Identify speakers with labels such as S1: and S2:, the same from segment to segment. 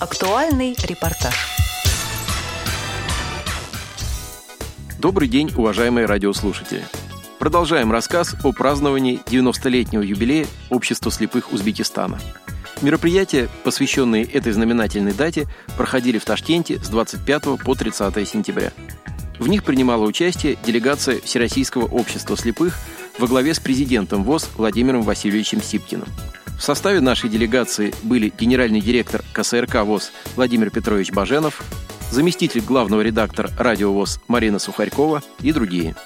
S1: Актуальный репортаж.
S2: Добрый день, уважаемые радиослушатели. Продолжаем рассказ о праздновании 90-летнего юбилея Общества слепых Узбекистана. Мероприятия, посвященные этой знаменательной дате, проходили в Ташкенте с 25 по 30 сентября. В них принимала участие делегация Всероссийского общества слепых во главе с президентом ВОЗ Владимиром Васильевичем Сипкиным. В составе нашей делегации были генеральный директор КСРК ВОЗ Владимир Петрович Баженов, заместитель главного редактора «Радио ВОЗ» Марина Сухарькова и другие.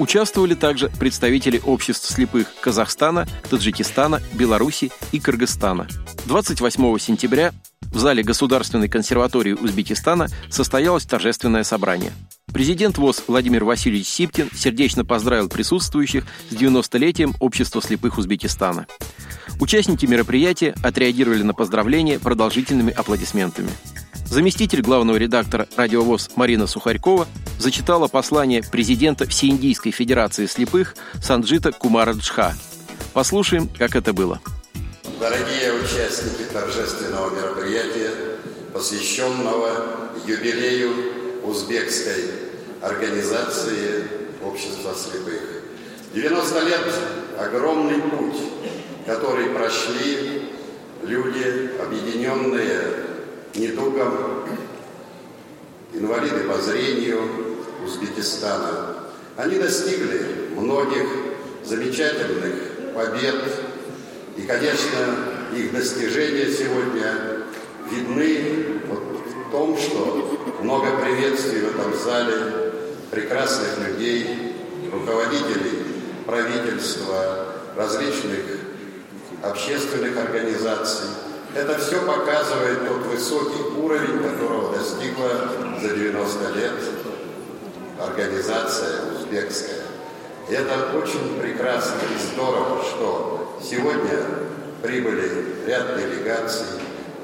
S2: Участвовали также представители обществ слепых Казахстана, Таджикистана, Беларуси и Кыргызстана. 28 сентября в зале Государственной консерватории Узбекистана состоялось торжественное собрание. Президент ВОЗ Владимир Васильевич Сипкин сердечно поздравил присутствующих с 90-летием Общества слепых Узбекистана. Участники мероприятия отреагировали на поздравления продолжительными аплодисментами. Заместитель главного редактора «Радиовоз» Марина Сухарькова зачитала послание президента Всеиндийской Федерации слепых Санджита Кумара Джха. Послушаем, как это было.
S3: Дорогие участники торжественного мероприятия, посвященного юбилею узбекской организации Общества слепых. 90 лет – огромный путь, который прошли люди, объединенные недугом, инвалиды по зрению Узбекистана. Они достигли многих замечательных побед, и, конечно, их достижения сегодня видны вот в том, что много приветствий в этом зале, прекрасных людей, руководителей правительства, различных общественных организаций. Это все показывает тот высокий уровень, которого достигла за 90 лет организация узбекская. И это очень прекрасно и здорово, что сегодня прибыли ряд делегаций.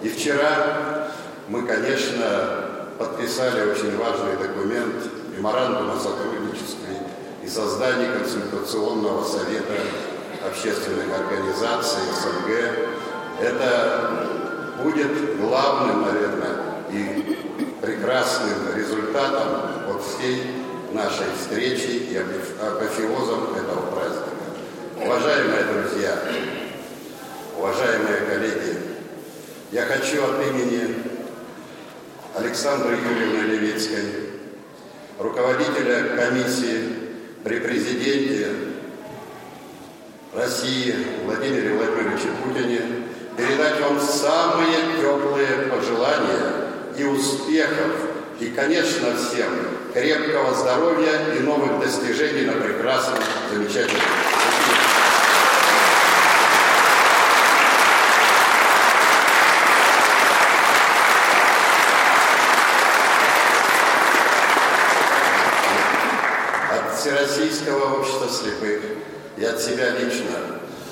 S3: И вчера мы, конечно, подписали очень важный документ, меморандум о сотрудничестве и создании консультационного совета общественных организаций СНГ. Это будет главным, наверное, и прекрасным результатом от всей нашей встречи и апофеозом этого праздника. Уважаемые друзья, уважаемые коллеги, я хочу от имени Александры Юрьевны Левицкой, руководителя комиссии при президенте России Владимире Владимировиче Путине передать вам самые теплые пожелания и успехов, и, конечно, всем крепкого здоровья и новых достижений на прекрасном, замечательном От Всероссийского общества слепых и от себя лично.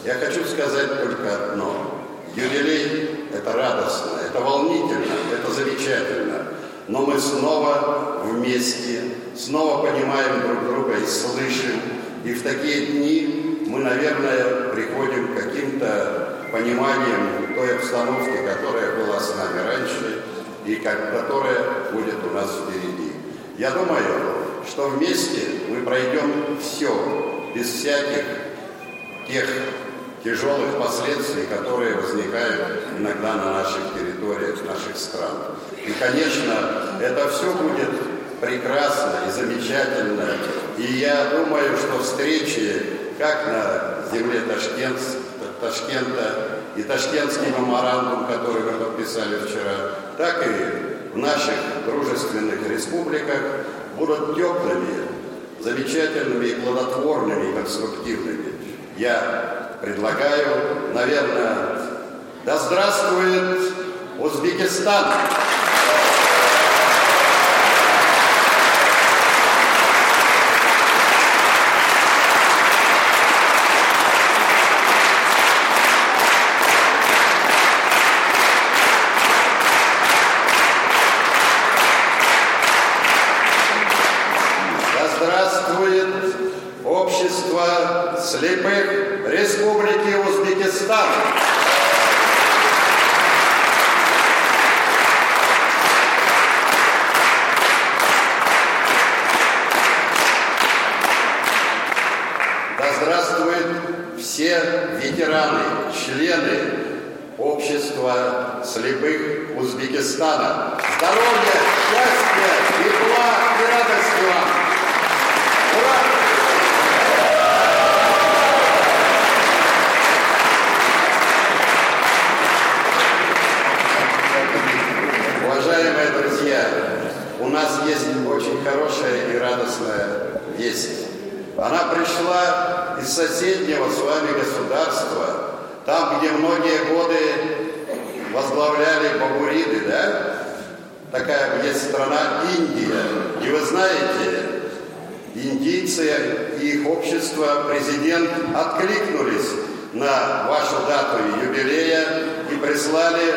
S3: Я хочу сказать только одно. Юбилей – это радостно, это волнительно, это замечательно. Но мы снова вместе, снова понимаем друг друга и слышим. И в такие дни мы, наверное, приходим к каким-то пониманием той обстановки, которая была с нами раньше и которая будет у нас впереди. Я думаю, что вместе мы пройдем все, без всяких тех тяжелых последствий, которые возникают иногда на наших территориях, наших стран. И, конечно, это все будет прекрасно и замечательно. И я думаю, что встречи как на земле Ташкент, Ташкента и Ташкентский меморандум, который мы подписали вчера, так и в наших дружественных республиках будут теплыми, замечательными и плодотворными, и конструктивными. Я предлагаю, наверное, да здравствует Узбекистан! слепых Республики Узбекистан. общества слепых Узбекистана. Здоровья, счастья, тепла и радости вам! Ура! Уважаемые друзья, у нас есть очень хорошая и радостная весть. Она пришла из соседнего с вами государства, там, где многие годы возглавляли бабуриды, да? Такая есть страна Индия. И вы знаете, индийцы и их общество, президент откликнулись на вашу дату юбилея и прислали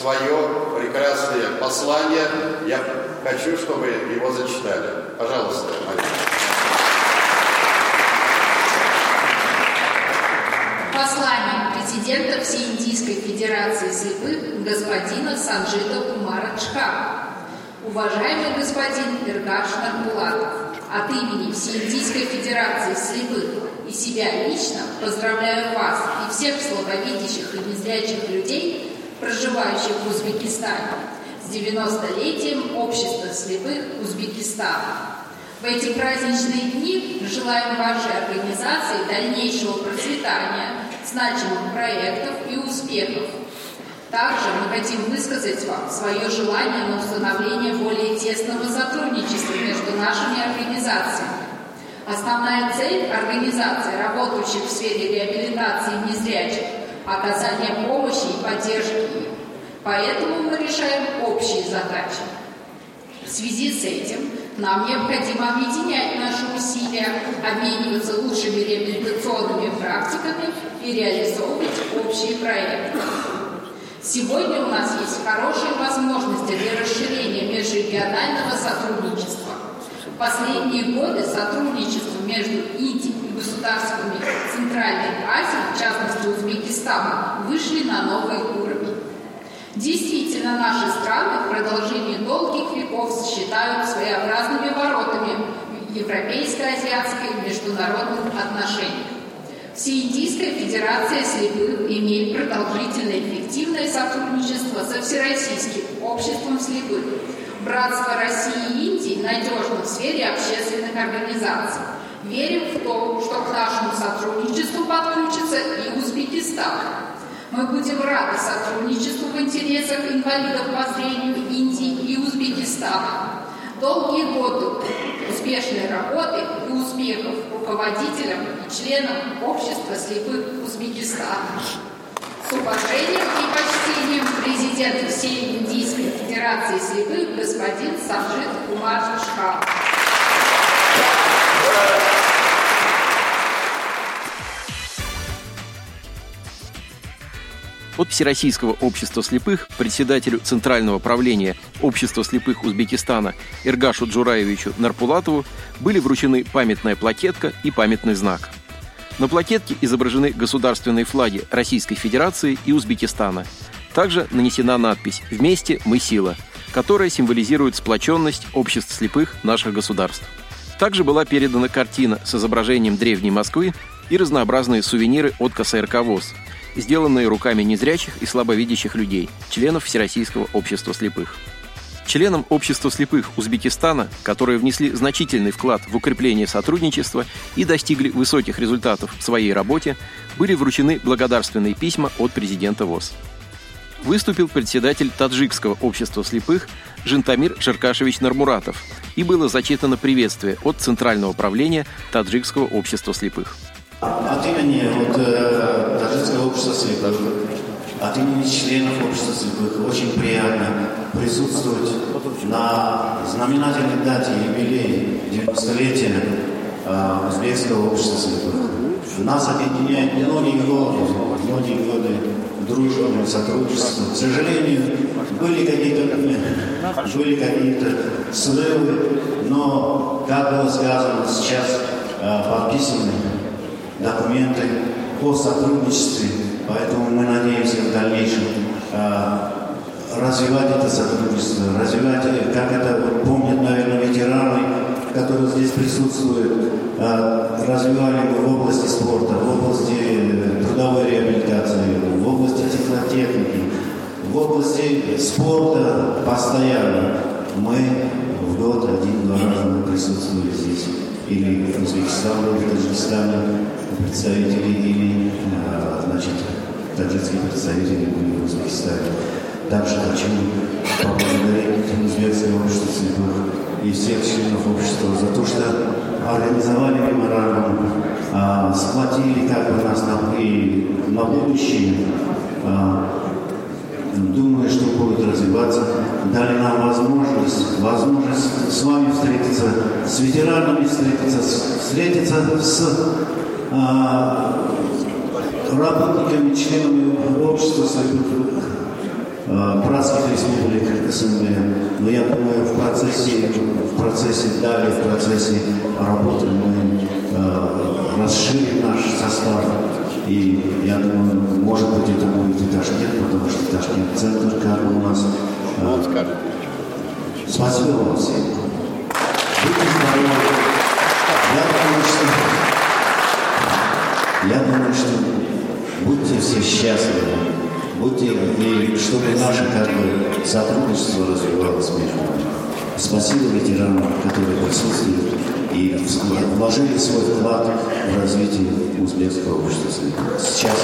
S3: свое прекрасное послание. Я хочу, чтобы его зачитали. Пожалуйста, Мария.
S1: Послание президента Всеиндийской Федерации слепых господина Санджита Кумара Чха. Уважаемый господин Иргаш Нарбулатов, от имени Всеиндийской Федерации слепых и себя лично поздравляю вас и всех слабовидящих и незрячих людей, проживающих в Узбекистане, с 90-летием Общества слепых Узбекистана. В эти праздничные дни желаем вашей организации дальнейшего процветания, значимых проектов и успехов. Также мы хотим высказать вам свое желание на установление более тесного сотрудничества между нашими организациями. Основная цель организации, работающих в сфере реабилитации незрячих, оказание помощи и поддержки. Поэтому мы решаем общие задачи. В связи с этим нам необходимо объединять наши усилия, обмениваться лучшими реабилитационными практиками и реализовывать общие проекты. Сегодня у нас есть хорошие возможности для расширения межрегионального сотрудничества. В последние годы сотрудничество между Индией и государствами Центральной Азии, в частности Узбекистаном, вышли на новый уровень. Действительно, наши страны в продолжении долгих веков считают своеобразными воротами европейско-азиатских международных отношений. Всеиндийская Федерация слепых имеет продолжительное эффективное сотрудничество со Всероссийским обществом слепых. Братство России и Индии надежно в сфере общественных организаций. Верим в то, что к нашему сотрудничеству подключится и Узбекистан. Мы будем рады сотрудничеству в интересах инвалидов по зрению Индии и Узбекистана. Долгие годы успешной работы и успехов руководителям и членам общества слепых Узбекистана. С уважением и почтением президент всей Индийской Федерации слепых господин Саджид Кумар Шхар.
S2: От Всероссийского общества слепых председателю Центрального правления Общества слепых Узбекистана Иргашу Джураевичу Нарпулатову были вручены памятная плакетка и памятный знак. На плакетке изображены государственные флаги Российской Федерации и Узбекистана. Также нанесена надпись «Вместе мы сила», которая символизирует сплоченность обществ слепых наших государств. Также была передана картина с изображением древней Москвы и разнообразные сувениры от КСРК ВОЗ – сделанные руками незрячих и слабовидящих людей, членов Всероссийского общества слепых. Членам общества слепых Узбекистана, которые внесли значительный вклад в укрепление сотрудничества и достигли высоких результатов в своей работе, были вручены благодарственные письма от президента ВОЗ. Выступил председатель Таджикского общества слепых Жентамир Шеркашевич Нармуратов и было зачитано приветствие от Центрального правления Таджикского общества слепых.
S4: От имени вот, Таджикского общества слепых, от имени членов общества слепых очень приятно присутствовать на знаменательной дате юбилея 90-летия э, Узбекского общества слепых. Нас объединяет многие годы, многие годы дружбы, сотрудничества. К сожалению, были какие-то были какие-то срывы, но, как было сказано сейчас, э, подписаны документы о сотрудничестве, поэтому мы надеемся в дальнейшем э, развивать это сотрудничество, развивать, как это помнят, наверное, ветераны, которые здесь присутствуют, э, развивали в области спорта, в области трудовой реабилитации, в области робототехники, в области спорта постоянно. Мы в год один-два раза мы присутствовали здесь. Или в Таджикистане представители, или, значит, таджикские представители были в Узбекистане. Также хочу поблагодарить узбекское общество слепых и всех членов общества за то, что организовали меморандум, а, схватили как бы нас на, и на будущее. А, думаю, что развиваться, дали нам возможность, возможность с вами встретиться, с ветеранами встретиться, встретиться с а, работниками, членами общества слепых братских республик СНГ. Но я думаю, в процессе, в процессе далее, в процессе работы мы э, расширим наш состав. И я думаю, может быть, это будет и Ташкент, потому что Ташкент центр как у нас. Э, спасибо вам всем. Будьте здоровы. Я думаю, что я думаю, что будьте все счастливы будьте, и чтобы наше как бы, сотрудничество развивалось между нами. Спасибо ветеранам, которые присутствуют и вложили свой вклад в развитие узбекского общества. Сейчас,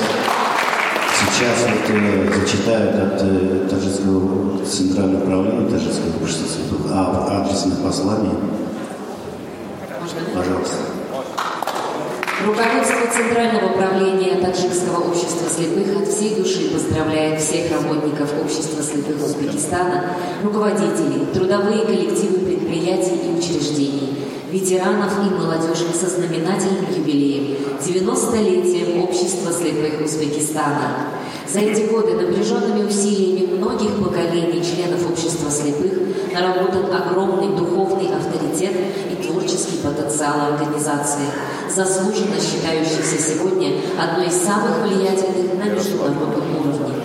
S4: сейчас вот, э, зачитают от э, Таджикского центрального управления Таджикского общества а, адресное послание. Пожалуйста.
S5: Руководство Центрального управления Таджикского общества слепых от всей души поздравляет всех работников общества слепых Узбекистана, руководителей, трудовые коллективы предприятий и учреждений, ветеранов и молодежи со знаменательным юбилеем – 90-летием общества слепых Узбекистана. За эти годы напряженными усилиями многих поколений членов общества слепых наработан огромный духовный авторитет и творческий потенциал организации, заслуженно считающийся сегодня одной из самых влиятельных на международном уровне.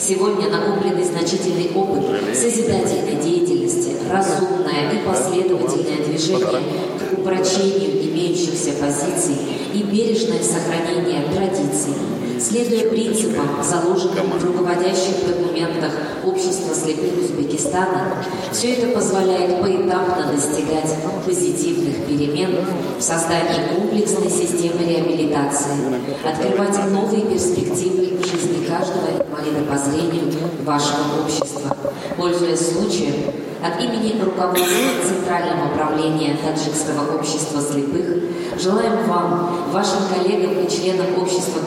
S5: Сегодня накопленный значительный опыт созидательной деятельности, разумное и последовательное движение к упрочению имеющихся позиций и бережное сохранение традиций, следуя принципам, заложенным в руководящих документах Общества слепых Узбекистана, все это позволяет поэтапно достигать позитивных перемен в создании комплексной системы реабилитации, открывать новые перспективы жизни каждого инвалида по зрению вашего общества. Пользуясь случаем, от имени руководства Центрального управления Таджикского общества слепых желаем вам, вашим коллегам и членам общества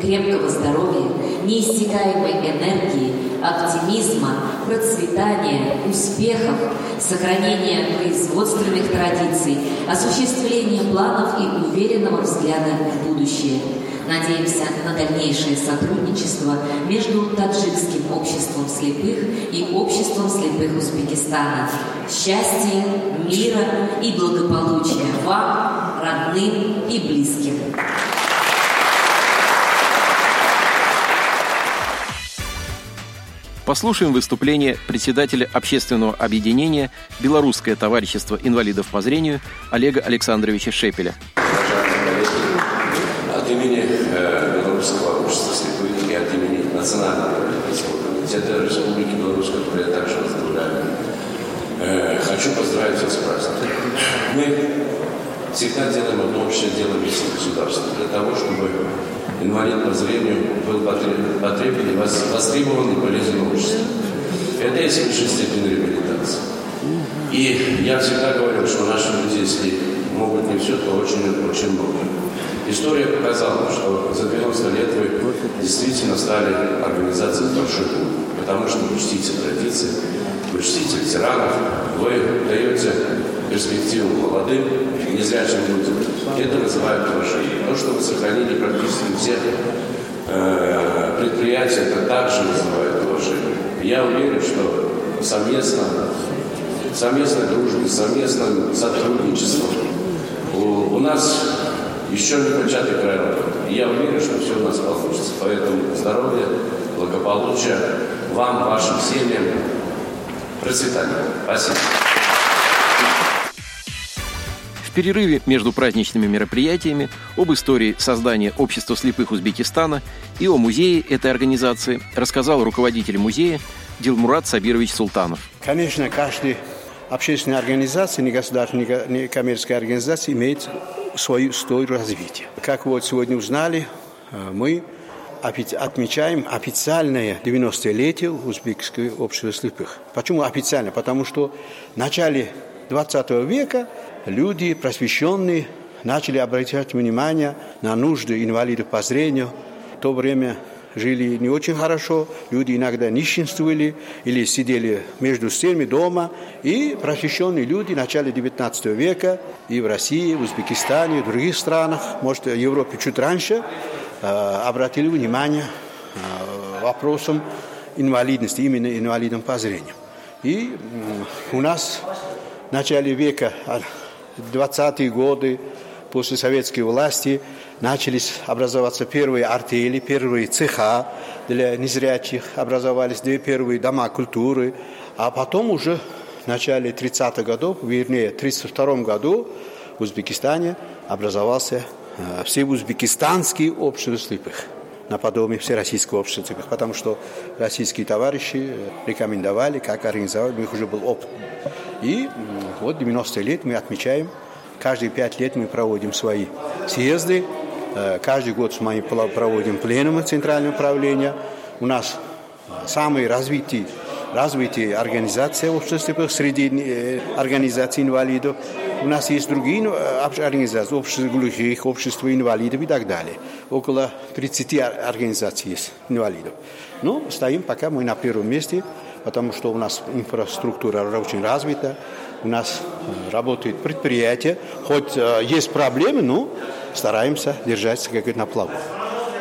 S5: крепкого здоровья, неиссякаемой энергии, оптимизма, процветания, успехов, сохранения производственных традиций, осуществления планов и уверенного взгляда в будущее. Надеемся на дальнейшее сотрудничество между Таджикским обществом слепых и обществом слепых Узбекистана. Счастья, мира и благополучия вам, родным и близким.
S2: Послушаем выступление председателя общественного объединения «Белорусское товарищество инвалидов по зрению» Олега Александровича Шепеля.
S6: От имени э, Белорусского общества слепых и от имени Национального Олимпийского комитета Республики Беларусь, который я также возглавляю, э, хочу поздравить вас с праздником. Мы всегда делаем одно общее дело вместе государства для того, чтобы инвалид по зрению был потребен, востребован и полезен обществу. Это есть высшая степень реабилитации. И я всегда говорил, что наши люди, если могут не все, то очень-очень много. История показала, что за 90 лет вы действительно стали организацией большой потому что вы чтите традиции, вы чтите ветеранов, вы даете перспективу молодым незрячим людям. Это называют уважение. То, что вы сохранили практически все э, предприятия, это также называют уважение. Я уверен, что совместно, совместной дружбе, совместным сотрудничеством у, у нас еще не початый край. И я уверен, что все у нас получится. Поэтому здоровья, благополучия вам, вашим семьям, процветания. Спасибо.
S2: В перерыве между праздничными мероприятиями об истории создания Общества слепых Узбекистана и о музее этой организации рассказал руководитель музея Дилмурат Сабирович Султанов.
S7: Конечно, каждая общественная организация, негосударственная, некоммерческая организация имеет свою историю развития. Как вот сегодня узнали, э, мы отмечаем официальное 90-летие Узбекского общества слепых. Почему официально? Потому что в начале 20 века люди просвещенные начали обращать внимание на нужды инвалидов по зрению. В то время жили не очень хорошо, люди иногда нищенствовали или сидели между стенами дома. И просвещенные люди в начале 19 века и в России, в Узбекистане, и в других странах, может, в Европе чуть раньше, э, обратили внимание э, вопросам инвалидности, именно инвалидам по зрению. И у нас в начале века, 20-е годы, после советской власти, начались образоваться первые артели, первые цеха для незрячих, образовались две первые дома культуры, а потом уже в начале 30-х годов, вернее, в 1932 году в Узбекистане образовался э, Всеузбекистанский общество слепых наподобие Всероссийского общества слепых, потому что российские товарищи рекомендовали, как организовать, у них уже был опыт. И вот 90 лет мы отмечаем, каждые пять лет мы проводим свои съезды, Э, каждый год мы проводим пленумы Центрального управления. У нас самые развитые, развитые организации общества среди э, организаций инвалидов. У нас есть другие э, организации, общество глухих, общество инвалидов и так далее. Около 30 организаций есть инвалидов. Но ну, стоим пока мы на первом месте, потому что у нас инфраструктура очень развита, у нас работает предприятие, хоть есть проблемы, но стараемся держаться как на плаву.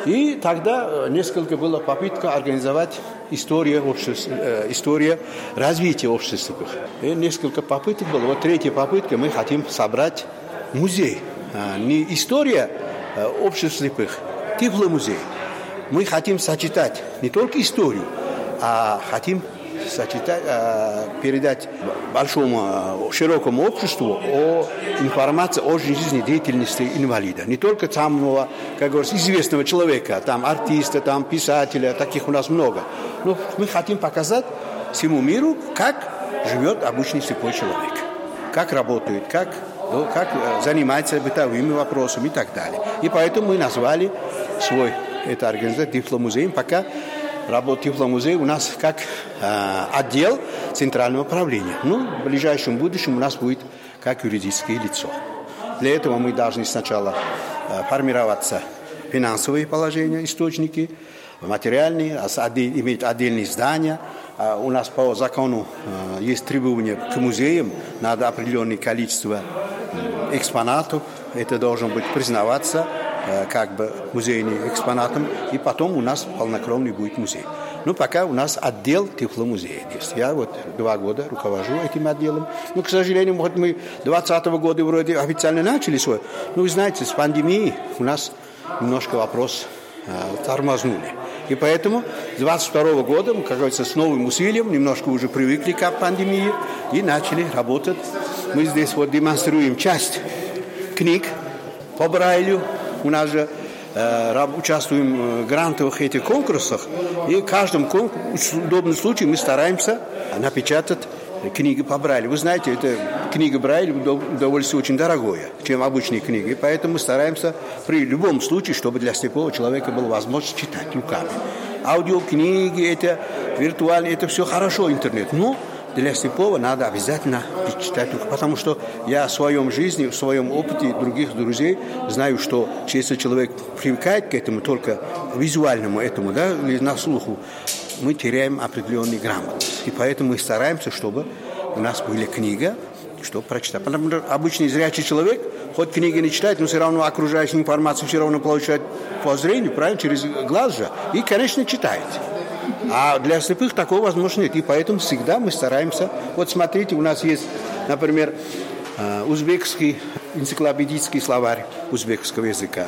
S7: И тогда э, несколько было попытка организовать история, общества, э, история развития общества. И несколько попыток было. Вот третья попытка, мы хотим собрать музей. А, не история э, общества слепых, музей. Мы хотим сочетать не только историю, а хотим сочетать, э, передать большому, э, широкому обществу о информации о жизнедеятельности инвалида. Не только самого, как говорится, известного человека, там артиста, там писателя, таких у нас много. Но мы хотим показать всему миру, как живет обычный слепой человек, как работает, как ну, как э, занимается бытовыми вопросами и так далее. И поэтому мы назвали свой это организация Тифломузеем, пока работает Тифломузей у нас как э, отдел центрального управления. Ну, в ближайшем будущем у нас будет как юридическое лицо. Для этого мы должны сначала э, формироваться финансовые положения, источники, материальные, иметь отдельные здания. А у нас по закону э, есть требования к музеям, надо определенное количество экспонатов, это должно быть признаваться как бы музейным экспонатом, и потом у нас полнокровный будет музей. Ну, пока у нас отдел тепломузея есть. Я вот два года руковожу этим отделом. Ну, к сожалению, вот мы 2020 года вроде официально начали свой. Ну, вы знаете, с пандемией у нас немножко вопрос э, тормознули. И поэтому с 22 года мы, как говорится, с новым усилием, немножко уже привыкли к пандемии и начали работать. Мы здесь вот демонстрируем часть книг по Брайлю, у нас же э, участвуем в грантовых этих конкурсах, и в каждом конкурсе, удобном случае мы стараемся напечатать книги по Брайлю. Вы знаете, это книга Брайлю удовольствие очень дорогое, чем обычные книги. Поэтому мы стараемся при любом случае, чтобы для слепого человека была возможность читать руками. Аудиокниги, это виртуальные, это все хорошо, интернет. Но для слепого надо обязательно читать, потому что я в своем жизни, в своем опыте других друзей знаю, что если человек привыкает к этому, только визуальному этому, да, или на слуху, мы теряем определенный грамотность. И поэтому мы стараемся, чтобы у нас была книга, чтобы прочитать. Потому что обычный зрячий человек, хоть книги не читает, но все равно окружающую информацию все равно получает по зрению, правильно, через глаз же, и, конечно, читает. А для слепых такого возможно нет. И поэтому всегда мы стараемся. Вот смотрите, у нас есть, например, э, узбекский энциклопедический словарь узбекского языка.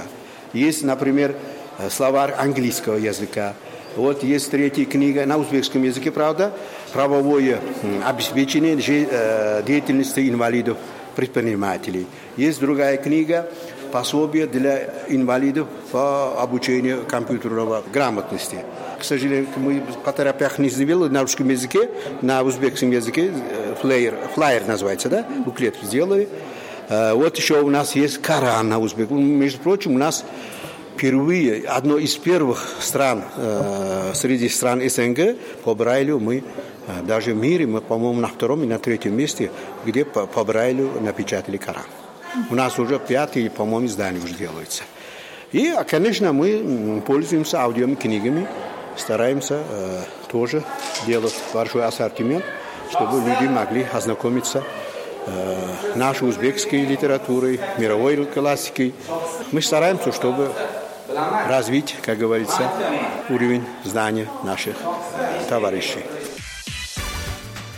S7: Есть, например, э, словарь английского языка. Вот есть третья книга на узбекском языке, правда, правовое обеспечение э, деятельности инвалидов предпринимателей. Есть другая книга пособие для инвалидов по обучению компьютерного грамотности. К сожалению, мы по терапиях не сделали на русском языке, на узбекском языке э, флайер, флайер называется, да, буклет сделали. Э, вот еще у нас есть Коран на узбекском. Между прочим, у нас впервые, одно из первых стран, э, среди стран СНГ, по Брайлю мы, даже в мире, мы, по-моему, на втором и на третьем месте, где по, по Брайлю напечатали Коран. У нас уже пятый, по-моему, издание уже делается. И, а, конечно, мы пользуемся аудиокнигами, стараемся э, тоже делать большой ассортимент, чтобы люди могли ознакомиться э, нашей узбекской литературой, мировой классикой. Мы стараемся, чтобы развить, как говорится, уровень знания наших товарищей.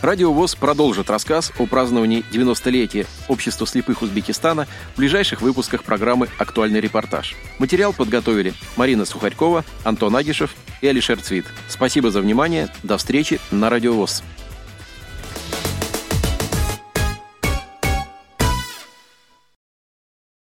S2: Радио ВОЗ продолжит рассказ о праздновании 90-летия Общества слепых Узбекистана в ближайших выпусках программы «Актуальный репортаж». Материал подготовили Марина Сухарькова, Антон Агишев и Алишер Цвит. Спасибо за внимание. До встречи на Радио ВОЗ.